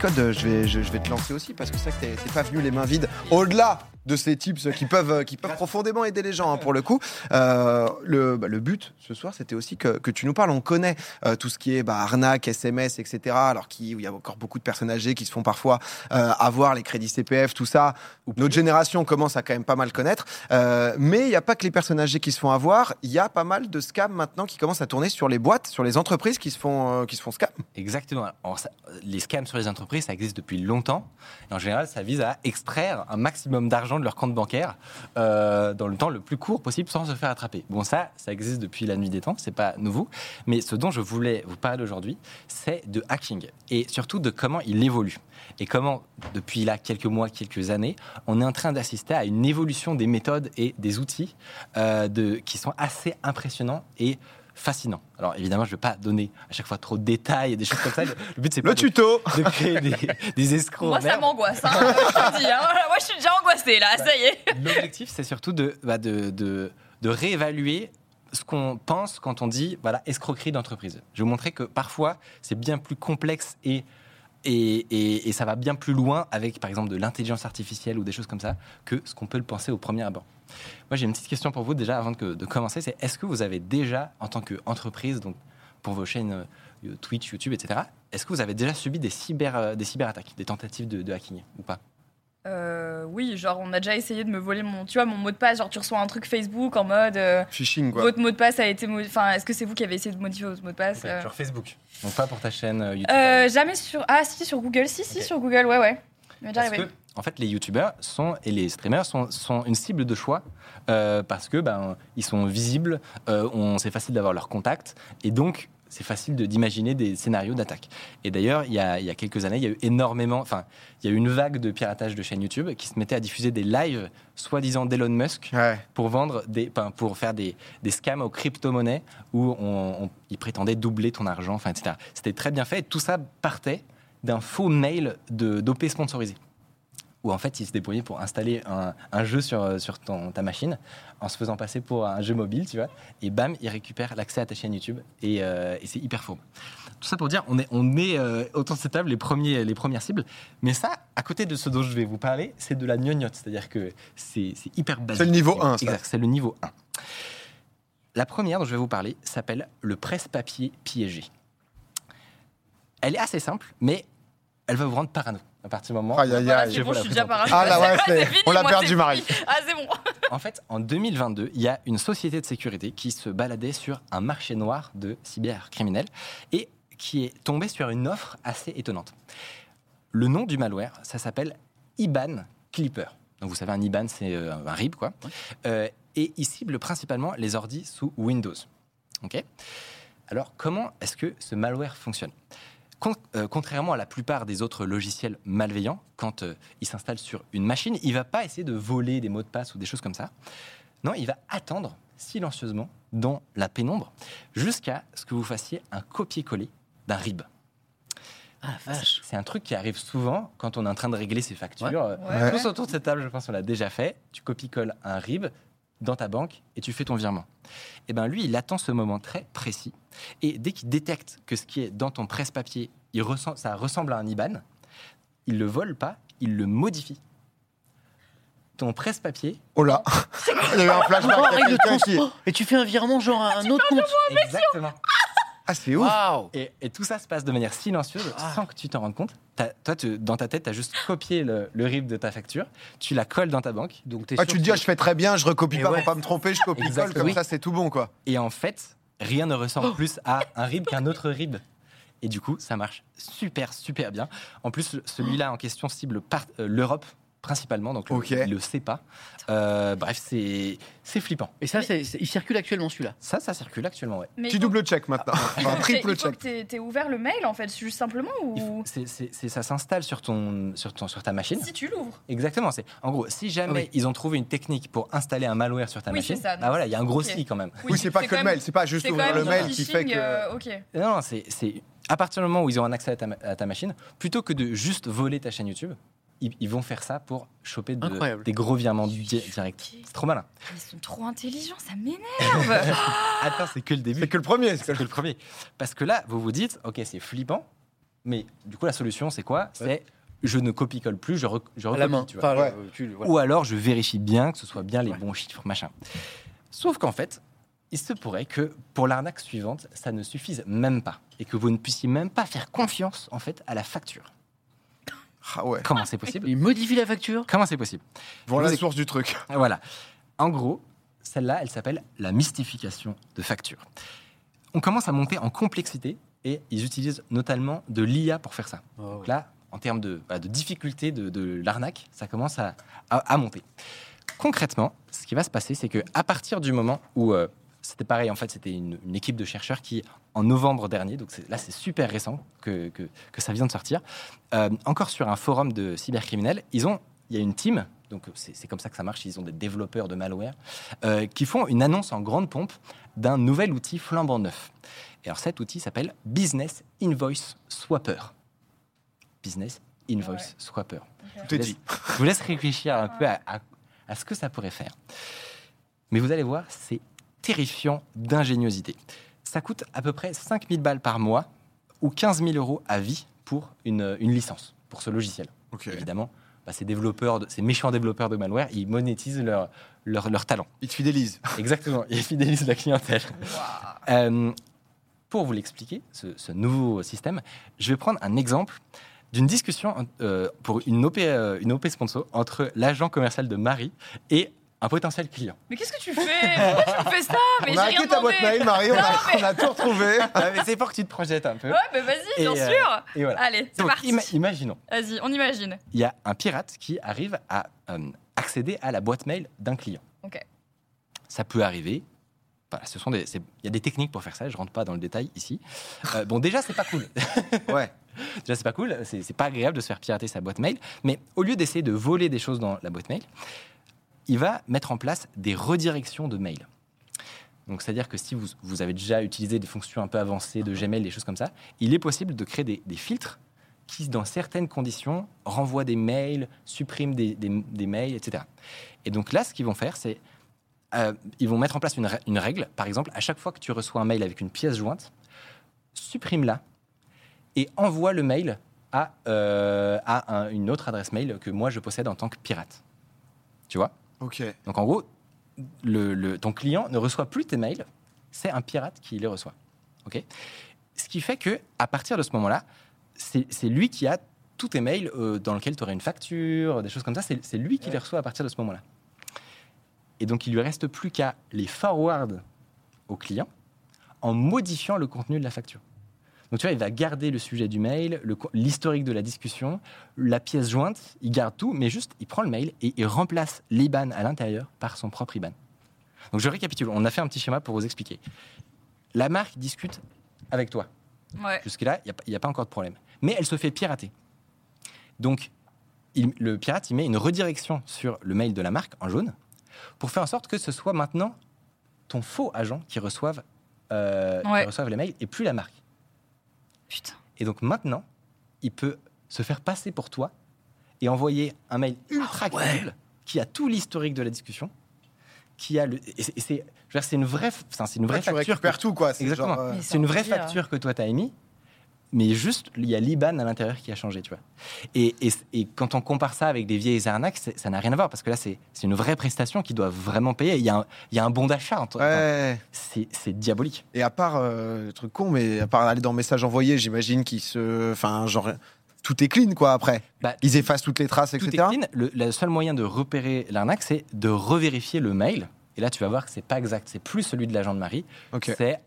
Je vais, je, je vais te lancer aussi parce que c'est vrai que t'es t'es pas venu les mains vides. Au-delà de ces tips qui peuvent, euh, qui peuvent profondément aider les gens hein, pour le coup. Euh, le, bah, le but ce soir, c'était aussi que, que tu nous parles. On connaît euh, tout ce qui est bah, arnaque, SMS, etc. Alors qu'il il y a encore beaucoup de personnes âgées qui se font parfois euh, avoir les crédits CPF, tout ça. Notre génération commence à quand même pas mal connaître. Mais il n'y a pas que les personnes âgées qui se font avoir. Il y a pas mal de scams maintenant qui commencent à tourner sur les boîtes, sur les entreprises qui se font, qui se font scam. Exactement. Alors, ça- les scams sur les entreprises, ça existe depuis longtemps. Et en général, ça vise à extraire un maximum d'argent de leur compte bancaire euh, dans le temps le plus court possible sans se faire attraper. Bon, ça, ça existe depuis la nuit des temps, c'est pas nouveau. Mais ce dont je voulais vous parler aujourd'hui, c'est de hacking et surtout de comment il évolue. Et comment, depuis là quelques mois, quelques années, on est en train d'assister à une évolution des méthodes et des outils euh, qui sont assez impressionnants et fascinants. Alors évidemment, je ne vais pas donner à chaque fois trop de détails et des choses comme ça. Le, le but, c'est pas Le de- tuto de créer des, des escrocs. Moi, ça m'angoisse. Hein, je dis, hein. Moi, je suis déjà angoissée là, ça y est. L'objectif, c'est surtout de, bah, de, de, de réévaluer ce qu'on pense quand on dit voilà, escroquerie d'entreprise. Je vais vous montrer que parfois, c'est bien plus complexe et, et, et- et ça va bien plus loin avec, par exemple, de l'intelligence artificielle ou des choses comme ça que ce qu'on peut le penser au premier abord. Moi, j'ai une petite question pour vous déjà avant de, de commencer. C'est est-ce que vous avez déjà, en tant qu'entreprise, donc pour vos chaînes euh, Twitch, YouTube, etc., est-ce que vous avez déjà subi des, cyber, euh, des cyberattaques, des tentatives de, de hacking ou pas? Euh, oui, genre on a déjà essayé de me voler mon, tu vois, mon mot de passe. Genre tu reçois un truc Facebook en mode euh, Phishing quoi. votre mot de passe a été, enfin, est-ce que c'est vous qui avez essayé de modifier votre mot de passe euh Sur Facebook. Donc pas pour ta chaîne YouTube. Euh, Jamais sur, ah si sur Google, si si sur Google, ouais ouais. Il m'est déjà Parce arrivé. que, en fait, les youtubeurs sont, et les streamers sont, sont une cible de choix euh, parce que ben, ils sont visibles, euh, on- c'est facile d'avoir leur contact et donc c'est facile de- d'imaginer des scénarios d'attaque. Et d'ailleurs, il y, a, il y a quelques années, il y a eu énormément, enfin, il y a eu une vague de piratage de chaînes YouTube qui se mettait à diffuser des lives, soi-disant d'Elon Musk, Ouais. pour vendre des, enfin, pour faire des, des scams aux crypto-monnaies où on, on- ils prétendaient doubler ton argent, enfin, etc. C'était très bien fait et tout ça partait d'un faux mail de- d'OP sponsorisé. Où en fait, ils se débrouillaient pour installer un, un jeu sur, euh, sur ton, ta machine en se faisant passer pour un jeu mobile, tu vois. Et bam, ils récupèrent l'accès à ta chaîne YouTube et, euh, et c'est hyper faux. Tout ça pour dire, on est, on est euh, autour de cette table les, premiers, les premières cibles. Mais ça, à côté de ce dont je vais vous parler, c'est de la gnognotte. C'est-à-dire que c'est c'est hyper basique. C'est le niveau 1, ça. Exact, c'est le niveau 1. La première dont je vais vous parler s'appelle le presse-papier piégé. Elle est assez simple, mais elle va vous rendre parano à partir du moment. Aïe, aïe, Voilà, aïe. c'est je bon, suis déjà. Ah là ouais, C'est c'est- fini, on l'a moi, perdu c'est Marie. fini. Ah c'est bon. En fait, en 2022, il y a une société de sécurité qui se baladait sur un marché noir de cybercriminels et qui est tombée sur une offre assez étonnante. Le nom du malware, ça s'appelle IBAN Clipper. Donc vous savez, un IBAN, c'est euh, un RIB, quoi. Euh, et il cible principalement les ordis sous Windows. OK? Alors, comment est-ce que ce malware fonctionne? Con- euh, contrairement à la plupart des autres logiciels malveillants, quand euh, il s'installe sur une machine, il va pas essayer de voler des mots de passe ou des choses comme ça. Non, il va attendre silencieusement dans la pénombre jusqu'à ce que vous fassiez un copier-coller d'un RIB. Ah vache. C'est un truc qui arrive souvent quand on est en train de régler ses factures. Euh, Ouais. Tous autour de cette table, je pense qu'on l'a déjà fait. Tu copies-colles un RIB dans ta banque et tu fais ton virement. Et ben lui, il attend ce moment très précis. Et dès qu'il détecte que ce qui est dans ton presse-papier, il ressent, ça ressemble à un IBAN, il le vole pas, il le modifie. Ton presse-papier, Oh là Il y a eu un flashback. Et tu fais un virement genre à un autre compte. exactement. Ah, c'est ouf. Et, et tout ça se passe de manière silencieuse, Ah. sans que tu t'en rendes compte. Toi, tu- dans ta tête, tu as juste copié le, le RIB de ta facture, tu la colles dans ta banque, Donc Ah, tu te dis, que- ah, je fais très bien, je recopie Et pas ouais. pour pas me tromper, je copie colle, Exactement. comme Oui. ça c'est tout bon quoi. Et en fait, rien ne ressemble plus à un RIB qu'un autre RIB. Et du coup, ça marche super, super bien. En plus, celui-là en question cible euh, l'Europe principalement, donc le- Ok. il le sait pas. Euh, bref, c'est c'est flippant. Et ça, c'est- c'est- il circule actuellement celui-là. Ça, ça circule actuellement, ouais. Mais Petit il faut- double check maintenant. Enfin, triple check. t'aies- t'aies ouvert le mail en fait, juste simplement ou c'est- c'est- c'est- ça s'installe sur, ton, sur, ton, sur ta machine. si tu l'ouvres. Exactement. C'est en gros, si jamais Oui. ils ont trouvé une technique pour installer un malware sur ta Oui, machine, c'est ça, bah voilà, il y a un gros si quand même. Oui, c'est pas que le mail, c'est pas juste ouvrir le mail qui fait que. euh, ok. Non, c'est c'est- à partir du moment où ils auront un accès à ta, ma- à ta machine, plutôt que de juste voler ta chaîne YouTube, ils, ils vont faire ça pour choper de- des gros virements di- directs. C'est trop malin. Ils sont trop intelligents, ça m'énerve. Attends, c'est que le début. C'est que le premier. c'est que le- premier. Parce que là, vous vous dites, ok, c'est flippant, Mais du coup, la solution, c'est quoi? C'est je ne copie-colle plus, je, re- je recopie. la main. tu vois. Enfin, Ouais. tu- voilà. Ou alors, je vérifie bien que ce soit bien les Ouais. bons chiffres, machin. Sauf qu'en fait, il se pourrait que pour l'arnaque suivante, ça ne suffise même pas. Et que vous ne puissiez même pas faire confiance, en fait, à la facture. Ah ouais. Comment c'est possible Il modifie la facture. Comment c'est possible Voilà la source du truc. Voilà. En gros, celle-là, elle s'appelle la mystification de facture. On commence à monter en complexité et ils utilisent notamment de l'IA pour faire ça. Donc là, en termes de, bah, de difficulté de, de l'arnaque, ça commence à, à- à monter. Concrètement, ce qui va se passer, c'est que à partir du moment où euh, c'était pareil, en fait, c'était une, une équipe de chercheurs qui, en novembre dernier, donc là c'est super récent que, que, que ça vient de sortir, euh, encore sur un forum de cybercriminels, ils ont, il y a une team, donc c'est comme ça que ça marche, ils ont des développeurs de malware, euh, qui font une annonce en grande pompe d'un nouvel outil flambant neuf. Et alors cet outil s'appelle Business Invoice Swapper. Business Invoice Ouais. Swapper. Je dit. Je vous laisse réfléchir un peu à, à- à ce que ça pourrait faire. Mais vous allez voir, c'est terrifiant d'ingéniosité. Ça coûte à peu près 5000 balles par mois ou 15 000 euros à vie pour une, une licence, pour ce logiciel. Évidemment, bah, ces, développeurs, de- ces méchants développeurs de malware, ils monétisent leur, leur, leur talent. Il te fidélise. Exactement, ils fidélisent la clientèle. Euh, pour vous l'expliquer, ce, ce nouveau système, je vais prendre un exemple d'une discussion euh, pour une OP, euh, une OP sponsor entre l'agent commercial de Marie et un potentiel client. Mais qu'est-ce que tu fais? Pourquoi tu me fais ça? Mais on a rien hacké ta boîte demandé. mail, Marie, on a, Non, mais- on a tout retrouvé. Mais c'est pour que tu te projettes un peu. Ouais, mais vas-y, bien euh, sûr. Et voilà. Allez, c'est parti. ima- imaginons, Vas-y, on imagine. il y a un pirate qui arrive à euh, accéder à la boîte mail d'un client. Ok. Ça peut arriver. Voilà, ce sont des, il y a des techniques pour faire ça. Je rentre pas dans le détail ici. Euh, bon, déjà, c'est pas cool. Ouais. Déjà, c'est pas cool. C'est c'est pas agréable de se faire pirater sa boîte mail. Mais au lieu d'essayer de voler des choses dans la boîte mail, il va mettre en place des redirections de mail. Donc, c'est-à-dire que si vous, vous avez déjà utilisé des fonctions un peu avancées de Gmail, des choses comme ça, il est possible de créer des, filtres qui, dans certaines conditions, renvoient des mails, suppriment des, mails, etc. Et donc là, ce qu'ils vont faire, c'est euh, ils vont mettre en place une, rè- une règle. Par exemple, à chaque fois que tu reçois un mail avec une pièce jointe, supprime-la et envoie le mail à, euh, à un- une autre adresse mail que moi je possède en tant que pirate. Tu vois? Ok. Donc en gros, le, le- ton client ne reçoit plus tes mails, c'est un pirate qui les reçoit. Ok Ce qui fait que à partir de ce moment-là, c'est lui qui a tous tes mails euh, dans lesquels tu aurais une facture, des choses comme ça. C'est c'est lui qui les reçoit à partir de ce moment-là. Et donc il lui reste plus qu'à les forward au client en modifiant le contenu de la facture. Donc tu vois, il va garder le sujet du mail, l'historique de la discussion, la pièce jointe, il garde tout, mais juste il prend le mail et il remplace l'IBAN à l'intérieur par son propre IBAN. Donc je récapitule, on a fait un petit schéma pour vous expliquer. La marque discute avec toi. Ouais. Jusque-là, il n'y a, pas encore de problème. Mais elle se fait pirater. Donc il- le pirate, il met une redirection sur le mail de la marque en jaune pour faire en sorte que ce soit maintenant ton faux agent qui reçoive, euh, qui Ouais. reçoive les mails et plus la marque. Putain. Et donc maintenant, il peut se faire passer pour toi et envoyer un mail ultra Ah ouais. crédible qui a tout l'historique de la discussion, qui a le. Et c'est, une vraie, c'est une vraie Ouais, tu facture. récupères que- tout, quoi. Exactement. euh, c'est une vraie facture que toi t'as émis, mais juste il y a l'IBAN à l'intérieur qui a changé, tu vois. Et, et- et quand on compare ça avec des vieilles arnaques, ça n'a rien à voir parce que là c'est, c'est une vraie prestation qui doit vraiment payer. Il y a un, il y a un bon d'achat. enfin, Ouais. c'est, c'est diabolique. Et à part, euh, le truc con, mais à part aller dans message envoyé, j'imagine qu'ils se. Enfin, genre. Tout est clean, quoi, après. Bah, Ils effacent toutes les traces, Tout est etc. clean. Le, le seul moyen de repérer l'arnaque, c'est de revérifier le mail. Et là, tu vas voir que c'est pas exact. C'est plus celui de l'agent de Marie. C'est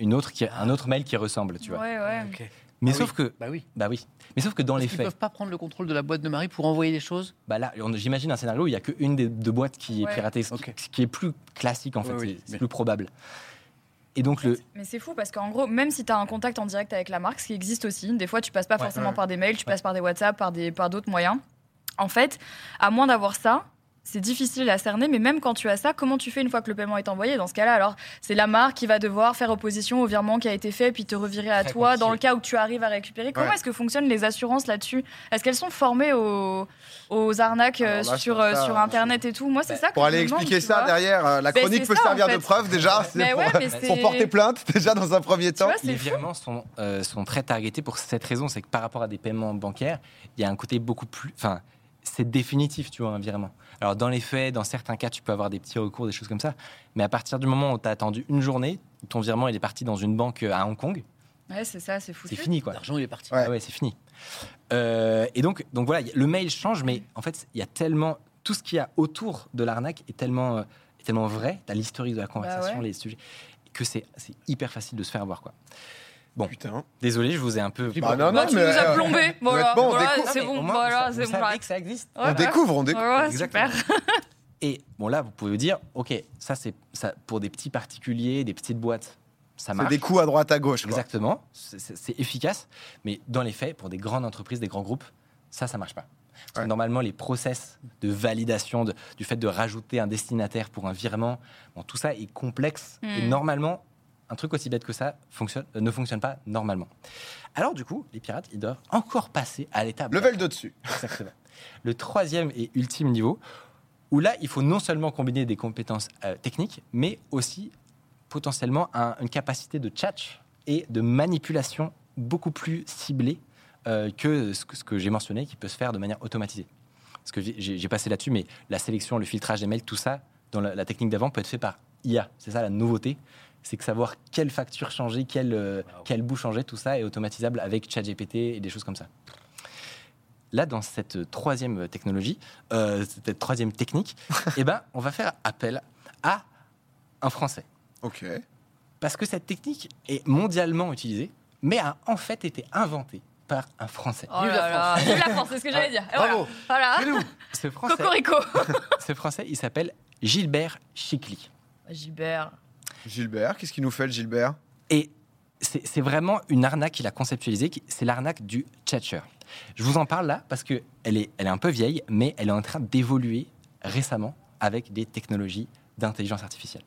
une autre qui, un autre mail qui ressemble, tu vois. Ouais, ouais. Mais Ah sauf oui. que, Bah oui. bah oui. Mais sauf que dans Parce les faits, peuvent pas prendre le contrôle de la boîte de Marie pour envoyer des choses. bah là, j'imagine un scénario où il y a qu'une des deux boîtes qui est piratée, ce, qui- est plus classique en fait, oui, c'est- mais- plus probable. Et donc le, Mais c'est fou parce qu'en gros, même si tu as un contact en direct avec la marque, ce qui existe aussi, des fois tu passes pas Ouais. forcément Ouais. par des mails, tu passes par des WhatsApp, par des par d'autres moyens. En fait, à moins d'avoir ça, c'est difficile à cerner, mais même quand tu as ça, comment tu fais une fois que le paiement est envoyé? Dans ce cas-là, alors c'est la marque qui va devoir faire opposition au virement qui a été fait, puis te revirer à Très toi dans le cas où tu arrives à récupérer. Comment Ouais. est-ce que fonctionnent les assurances là-dessus? Est-ce qu'elles sont formées aux, aux arnaques euh, là, sur, sur euh, ça, sur Internet et tout? Moi, c'est bah, ça que Pour je aller demande, expliquer ça vois. derrière, euh, la Ben, chronique peut ça, en servir de preuve déjà. C'est Mais pour, ouais, mais pour c'est- porter plainte déjà dans un premier temps. vois, Les fou. virements sont, euh, sont très targetés pour cette raison, c'est que par rapport à des paiements bancaires, il y a un côté beaucoup plus... Enfin, c'est définitif, tu vois, un virement. Alors, dans les faits, dans certains cas, tu peux avoir des petits recours, des choses comme ça. Mais à partir du moment où tu as attendu une journée, ton virement il est parti dans une banque euh, à Hong Kong, Ouais, c'est ça, c'est foutu. c'est fini, quoi. L'argent, il est parti. Ouais. Ah ouais, c'est fini. Euh, et donc, donc voilà, le mail change, mais en fait, il y a tellement. Tout ce qu'il y a autour de l'arnaque est tellement, euh, est tellement vrai, tu as l'historique de la conversation, Bah ouais. les sujets, que c'est c'est hyper facile de se faire avoir. Quoi. Bon. Putain. Désolé, je vous ai un peu. Bah non, Bah, non, tu mais, nous as euh, plombé. Voilà, honnêtement, on voilà, découvre. c'est bon. moins, Voilà, vous c'est bon. que ça existe. On découvre, on découvre. Exactement. Et bon, là, vous pouvez vous dire, ok, ça, c'est ça, pour des petits particuliers, des petites boîtes, ça C'est marche. des coups à droite à gauche. quoi. Exactement, c'est- efficace, mais dans les faits, pour des grandes entreprises, des grands groupes, ça, ça marche pas. Parce que Ouais. normalement, les process de validation, de- du fait de rajouter un destinataire pour un virement, bon, tout ça est complexe. Et Mm. normalement, un truc aussi bête que ça fonctionne, euh, ne fonctionne pas normalement. Alors du coup, les pirates, ils doivent encore passer à l'étape. Level de dessus. Exactement. Le troisième et ultime niveau, où là, il faut non seulement combiner des compétences euh, techniques, mais aussi potentiellement un- une capacité de tchatch et de manipulation beaucoup plus ciblée euh, que ce que, j'ai mentionné, qui peut se faire de manière automatisée. Parce que j'ai j'ai passé là-dessus, mais la sélection, le filtrage des mails, tout ça, dans la, la technique d'avant, peut être fait par IA. C'est ça la nouveauté. C'est que savoir quelle facture changer, quel, euh, Wow. quel bout changer, tout ça est automatisable avec ChatGPT et des choses comme ça. Là, dans cette troisième technologie, euh, cette troisième technique, eh ben, on va faire appel à un Français. Ok. Parce que cette technique est mondialement utilisée, mais a en fait été inventée par un Français. Oh Vive là la la France, c'est ce que j'allais dire. Et voilà. Bravo. Voilà. Dis-nous. Ce Français, Cocorico. ce Français il s'appelle Gilbert Chicly. Gilbert. Gilbert, qu'est-ce qu'il nous fait, le Gilbert? Et c'est vraiment une arnaque qu'il a conceptualisée, c'est l'arnaque du tchatcher. Je vous en parle là parce qu'elle est, elle est un peu vieille, mais elle est en train d'évoluer récemment avec des technologies d'intelligence artificielle.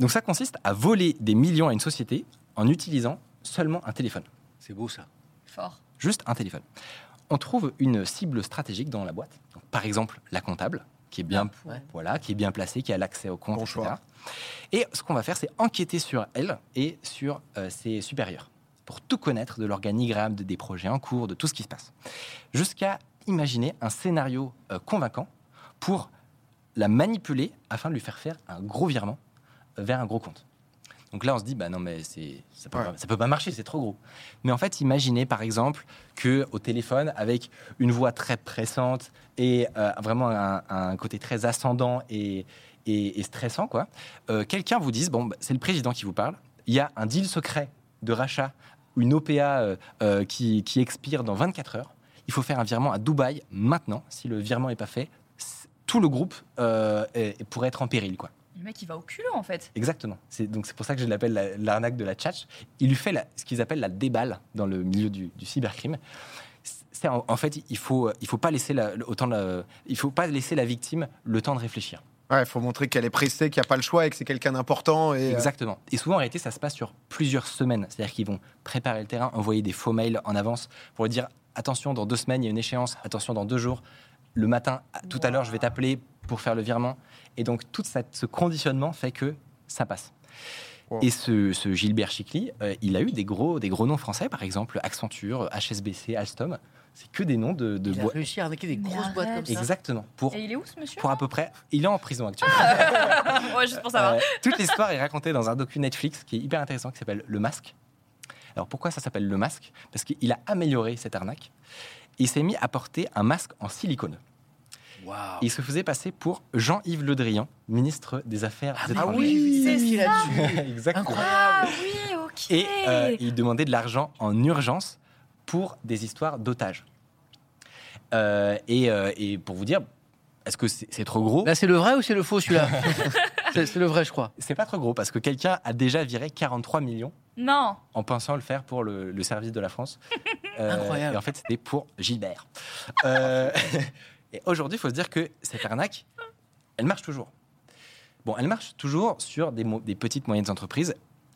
Donc ça consiste à voler des millions à une société en utilisant seulement un téléphone. C'est beau ça. Fort. Juste un téléphone. On trouve une cible stratégique dans la boîte. Donc, par exemple, la comptable, qui est bien, Ouais. voilà, qui est bien placée, qui a l'accès au compte, Bon etc. choix. Et ce qu'on va faire, c'est enquêter sur elle et sur euh, ses supérieurs pour tout connaître de l'organigramme, de- des projets en cours, de tout ce qui se passe. Jusqu'à imaginer un scénario euh, convaincant pour la manipuler afin de lui faire faire un gros virement euh, vers un gros compte. Donc là, on se dit, bah non, mais c'est, ça peut, Ouais. pas, ça peut pas marcher, c'est trop gros. Mais en fait, imaginez par exemple que au téléphone, avec une voix très pressante et euh, vraiment un, un côté très ascendant et, et- et stressant, quoi, euh, quelqu'un vous dise, bon, bah, c'est le président qui vous parle, il y a un deal secret de rachat, une OPA euh, qui, qui expire dans 24 heures. Il faut faire un virement à Dubaï maintenant. Si le virement n'est pas fait, tout le groupe euh, est- pourrait être en péril, quoi. Le mec, il va au culot en fait. Exactement. C'est donc c'est pour ça que je l'appelle la- l'arnaque de la tchatch. Il lui fait la- ce qu'ils appellent la déballe dans le milieu du, du cybercrime. C'est en, en fait, il faut il faut pas laisser la, le- autant la- il faut pas laisser la victime le temps de réfléchir. Ouais, il faut montrer qu'elle est pressée, qu'il n'y a pas le choix et que c'est quelqu'un d'important. Et, euh, Exactement. Et souvent, en réalité, ça se passe sur plusieurs semaines. C'est-à-dire qu'ils vont préparer le terrain, envoyer des faux mails en avance pour dire attention, dans deux semaines, il y a une échéance. Attention, dans deux jours, le matin, tout à l'heure, je vais t'appeler pour faire le virement. Et donc, tout cette- ce conditionnement fait que ça passe. Wow. Et ce, ce Gilbert Chicly, euh, il a eu des gros, des gros noms français, par exemple Accenture, HSBC, Alstom. C'est que des noms de, de Il a boîtes. réussi à arnaquer des grosses boîtes comme ça. Exactement. Pour, Et il est où ce monsieur pour à peu près. Il est en prison actuellement. Ouais, juste pour savoir. Euh, toute l'histoire est racontée dans un docu Netflix qui est hyper intéressant qui s'appelle Le Masque. Alors pourquoi ça s'appelle Le Masque? Parce qu'il a amélioré cette arnaque. Il s'est mis à porter un masque en silicone. Il se faisait passer pour Jean-Yves Le Drian, ministre des Affaires Ah, étrangères. oui, vu des c'est là-dessus. Exactement. Ah oui, ok. Et euh, il demandait de l'argent en urgence pour des histoires d'otages. Euh, et, euh, et pour vous dire, est-ce que c'est trop gros? Là, c'est le vrai ou c'est le faux celui-là? C'est c'est le vrai, je crois. C'est pas trop gros parce que quelqu'un a déjà viré 43 millions Non. en pensant le faire pour le, le service de la France. Incroyable. Et en fait, c'était pour Gilbert. Euh, Et aujourd'hui, il faut se dire que cette arnaque, elle marche toujours. Bon, elle marche toujours sur des, des petites moyennes entreprises,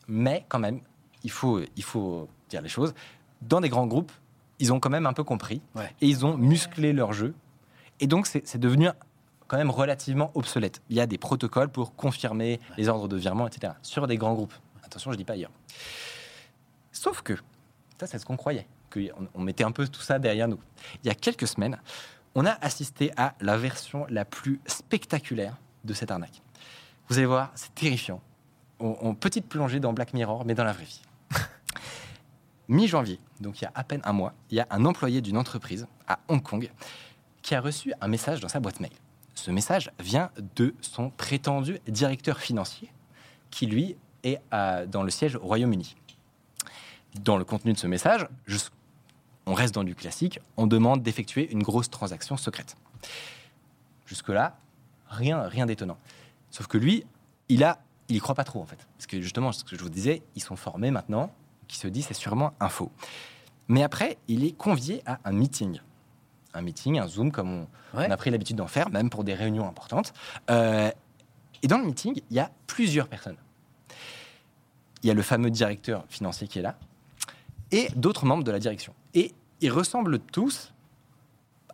mais quand même, il faut, il faut dire les choses. Dans des grands groupes, ils ont quand même un peu compris Ouais. et ils ont musclé leur jeu. Et donc, c'est devenu quand même relativement obsolète. Il y a des protocoles pour confirmer les ordres de virement, etc. Sur des grands groupes. Attention, je dis pas ailleurs. Sauf que, ça, c'est ce qu'on croyait, qu'on on mettait un peu tout ça derrière nous. Il y a quelques semaines, on a assisté à la version la plus spectaculaire de cette arnaque. Vous allez voir, c'est terrifiant. On, on- petite plongée dans Black Mirror, mais dans la vraie vie. Mi-janvier, donc il y a à peine un mois, il y a un employé d'une entreprise à Hong Kong qui a reçu un message dans sa boîte mail. Ce message vient de son prétendu directeur financier, qui lui est à- dans le siège au Royaume-Uni. Dans le contenu de ce message, je- on reste dans du classique, on demande d'effectuer une grosse transaction secrète. Jusque-là, rien, rien d'étonnant. Sauf que lui, il a, il y croit pas trop en fait, parce que justement, ce que je vous disais, ils sont formés maintenant, qui se dit c'est sûrement un faux. Mais après, il est convié à un meeting, un meeting, un zoom comme on, Ouais. on a pris l'habitude d'en faire, même pour des réunions importantes. Euh, et dans le meeting, il y a plusieurs personnes. Il y a le fameux directeur financier qui est là, et d'autres membres de la direction. Et ils ressemblent tous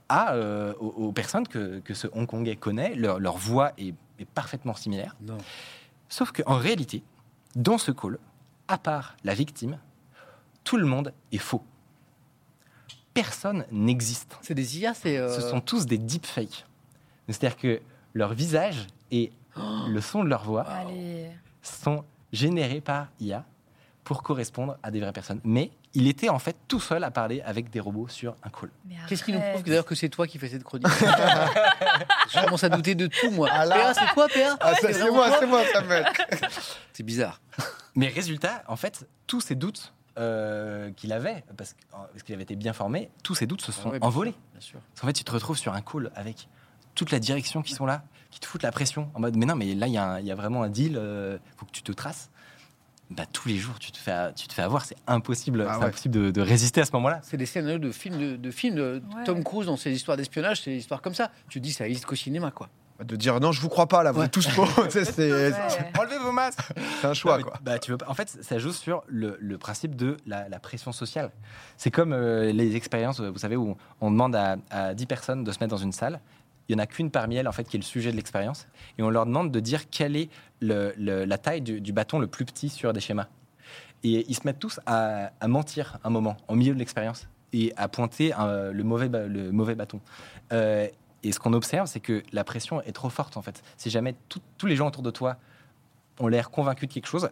à, euh, aux, aux personnes que, que ce Hongkongais connaît. Leur, leur voix est, est parfaitement similaire. Non. Sauf qu'en réalité, dans ce call, à part la victime, tout le monde est faux. Personne n'existe. C'est des IA, c'est. euh, Ce sont tous des deepfakes. C'est-à-dire que leur visage et le son de leur voix Allez. sont générés par IA pour correspondre à des vraies personnes. Mais il était en fait tout seul à parler avec des robots sur un call. Qu'est-ce qui nous prouve que, d'ailleurs que c'est toi qui fais cette chronique Je commence à douter de tout, moi. Ah. PA, c'est toi, PA Ah, ça, c'est moi, c'est moi, Samuel. C'est bizarre. Mais résultat, en fait, tous ces doutes euh, qu'il avait, parce que- parce qu'il avait été bien formé, tous ces doutes se sont Ah ouais, bien envolés. Bien sûr. Parce qu'en fait, tu te retrouves sur un call avec toute la direction qui sont là, qui te foutent la pression, en mode, mais non, mais là, il y, a un- il y a vraiment un deal, euh, faut que tu te traces. Bah, tous les jours, tu te fais, tu te fais avoir, c'est impossible, Ah ouais. impossible de, de résister à ce moment-là. C'est des scénarios de films de, de films de Ouais. Tom Cruise dans ses histoires d'espionnage, c'est des histoires comme ça. Tu te dis, ça existe qu'au cinéma, quoi. De dire non, je vous crois pas là, vous Ouais. êtes tous faux. Ouais. Enlevez vos masques c'est un choix Non, mais, quoi. bah, tu veux pas- En fait, ça joue sur le, le principe de la, la pression sociale. C'est comme euh, les expériences, vous savez, où on demande à, à 10 personnes de se mettre dans une salle. Il n'y en a qu'une parmi elles, en fait, qui est le sujet de l'expérience. Et on leur demande de dire quelle est la taille du, bâton le plus petit sur des schémas. Et ils se mettent tous à, mentir un moment, au milieu de l'expérience, et à pointer euh, le, mauvais le mauvais bâton. Euh, et ce qu'on observe, c'est que la pression est trop forte, en fait. Si jamais tous les gens autour de toi ont l'air convaincus de quelque chose,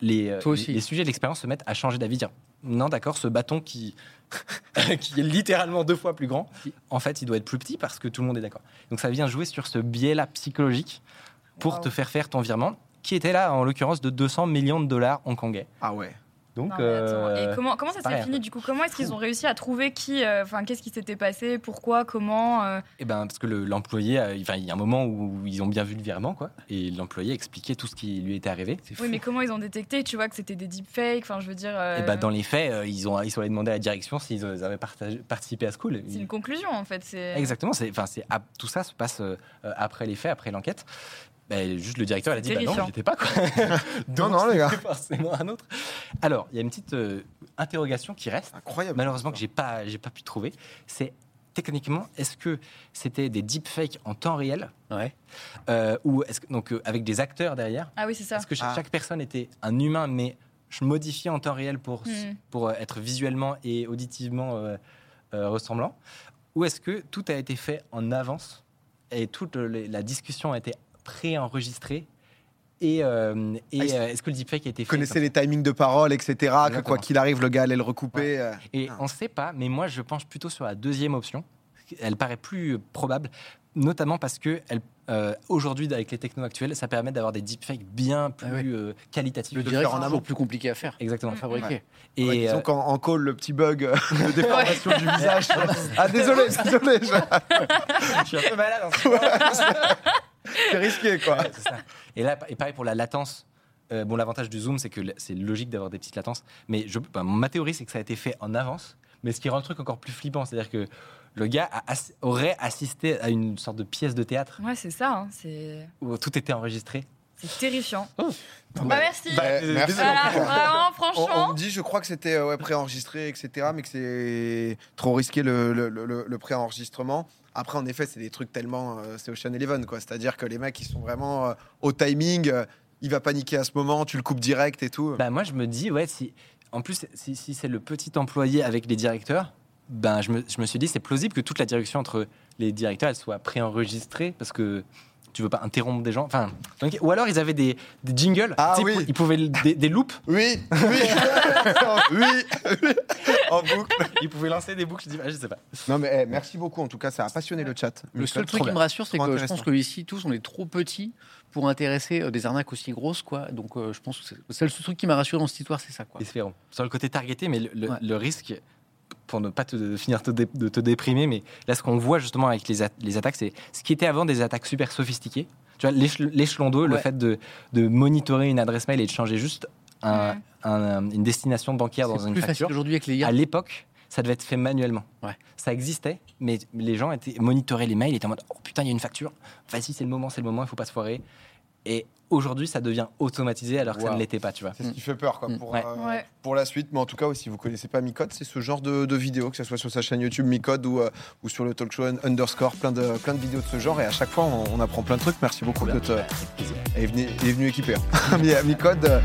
les, euh, les, les sujets de l'expérience se mettent à changer d'avis, dire non, d'accord, ce bâton qui, qui est littéralement deux fois plus grand, en fait, il doit être plus petit parce que tout le monde est d'accord. Donc ça vient jouer sur ce biais-là psychologique pour Wow. te faire faire ton virement, qui était là, en l'occurrence, de 200 millions de dollars hongkongais. Ah ouais. Donc, Non, mais attends, euh, Et comment, comment ça s'est fini du coup? Comment est-ce qu'ils ont réussi à trouver qui euh, Enfin, qu'est-ce qui s'était passé? Pourquoi? Comment euh, Eh ben, parce que le- l'employé, il y a un moment où ils ont bien vu le virement, quoi, et l'employé expliquait tout ce qui lui était arrivé. Oui, mais comment ils ont détecté? Tu vois que c'était des deepfakes Enfin, je veux dire. euh, Et ben, dans les faits, euh, ils, ont, ils sont allés demander à la direction s'ils euh, avaient partagé- participé à ce call. C'est une conclusion en fait. C'est. Exactement, c'est, enfin, c'est, ap- tout ça se passe après les faits, après l'enquête. Ben, juste le directeur il a dit bah non, j'étais pas quoi. Non, non, les gars. forcément un autre. Alors, il y a une petite euh, interrogation qui reste, Incroyable. malheureusement que j'ai pas, j'ai pas pu trouver. C'est techniquement, est-ce que c'était des deepfakes en temps réel? Ouais. euh, ou est-ce que, donc euh, avec des acteurs derrière? Ah oui, c'est ça. Est-ce que chaque, Ah. chaque personne était un humain mais je modifiais en temps réel pour, Hmm. pour euh, être visuellement et auditivement euh, euh, ressemblant? Ou est-ce que tout a été fait en avance et toute la discussion a été préenregistrée et, euh, et Ah, euh, est-ce que le deepfake a été Vous fait connaissez les timings de parole, etc. Que quoi qu'il arrive, le gars allait le recouper. euh. Et Ah. on ne sait pas, mais moi je penche plutôt sur la deuxième option. Elle paraît plus probable, notamment parce que elle, euh, aujourd'hui, avec les technos actuels, ça permet d'avoir des deepfakes bien plus Ah ouais. euh, qualitatifs. Le le direct, faire en amont. plus compliqué à faire, Exactement. Mm. fabriquer. Ouais. Et Ouais, disons euh, qu'en en call, le petit bug de déformation du visage. ah, désolé, désolé. je- je suis un peu malade en ce moment. C'est risqué, quoi. Ouais, c'est ça. Et là, et pareil pour la latence. Euh, bon, l'avantage du zoom, c'est que c'est logique d'avoir des petites latences. Mais je, bah, ma théorie, c'est que ça a été fait en avance, Mais ce qui rend le truc encore plus flippant, c'est-à-dire que le gars aurait assisté à une sorte de pièce de théâtre Ouais, c'est ça. hein, C'est où tout était enregistré. C'est terrifiant. Non, Bah, mais- merci. bah, merci. Voilà, vraiment, On, franchement. on me dit, je crois que c'était euh, ouais, préenregistré, etc., mais que c'est trop risqué le, le, le- le préenregistrement. Après, en effet, c'est des trucs tellement. euh, c'est Ocean Eleven, quoi. C'est-à-dire que les mecs, ils sont vraiment euh, au timing. euh, il va paniquer à ce moment, tu le coupes direct et tout. Bah, moi, je me dis, ouais, si. En plus, si, si c'est le petit employé avec les directeurs, ben, je, me, je me suis dit, c'est plausible que toute la direction entre les directeurs, elle soit préenregistrée parce que tu veux pas interrompre des gens. Enfin, donc- ou alors ils avaient des, des jingles. Ah Tu sais, oui. Ils pouvaient des, des loops. Oui, oui, oui, oui, en boucle. Ils pouvaient lancer des boucles. Je dis, ah, je sais pas. Non, mais eh, merci beaucoup. En tout cas, ça a passionné le chat. Le seul truc qui me rassure, c'est que je pense qu'ici, tous, on est trop petits pour intéresser euh, des arnaques aussi grosses, quoi. Donc, euh, je pense que c'est le seul truc qui m'a rassuré dans cette histoire, c'est ça, quoi. Espérons. Sur le côté targeté, mais le, le- Ouais. le risque, pour ne pas te, finir te dé- de te déprimer, mais là, ce qu'on voit justement avec les, les attaques, c'est ce qui était avant des attaques super sophistiquées. Tu vois, l'échelon l'échelon 2, le fait de, de monitorer une adresse mail et de changer juste un- Ouais. un- une destination bancaire dans une plus facture. aujourd'hui avec les À IA. l'époque, ça devait être fait manuellement. Ouais. Ça existait, mais les gens étaient monitoraient les mails, étaient en mode oh putain, il y a une facture. Vas-y, c'est le moment, c'est le moment, il faut pas se foirer. Et aujourd'hui, ça devient automatisé alors que ça ne l'était pas, tu vois. C'est ce qui fait peur quoi, Mm. pour, Ouais. euh, Ouais. pour la suite. Mais en tout cas, si vous connaissez pas Micode, c'est ce genre de, de vidéos, que ce soit sur sa chaîne YouTube Micode ou, euh, ou sur le talk show un- underscore, plein de, plein de vidéos de ce genre. Et à chaque fois, on, on apprend plein de trucs. Merci beaucoup de te. Est venu, il est venu équipé. hein. Mi- Micode. euh,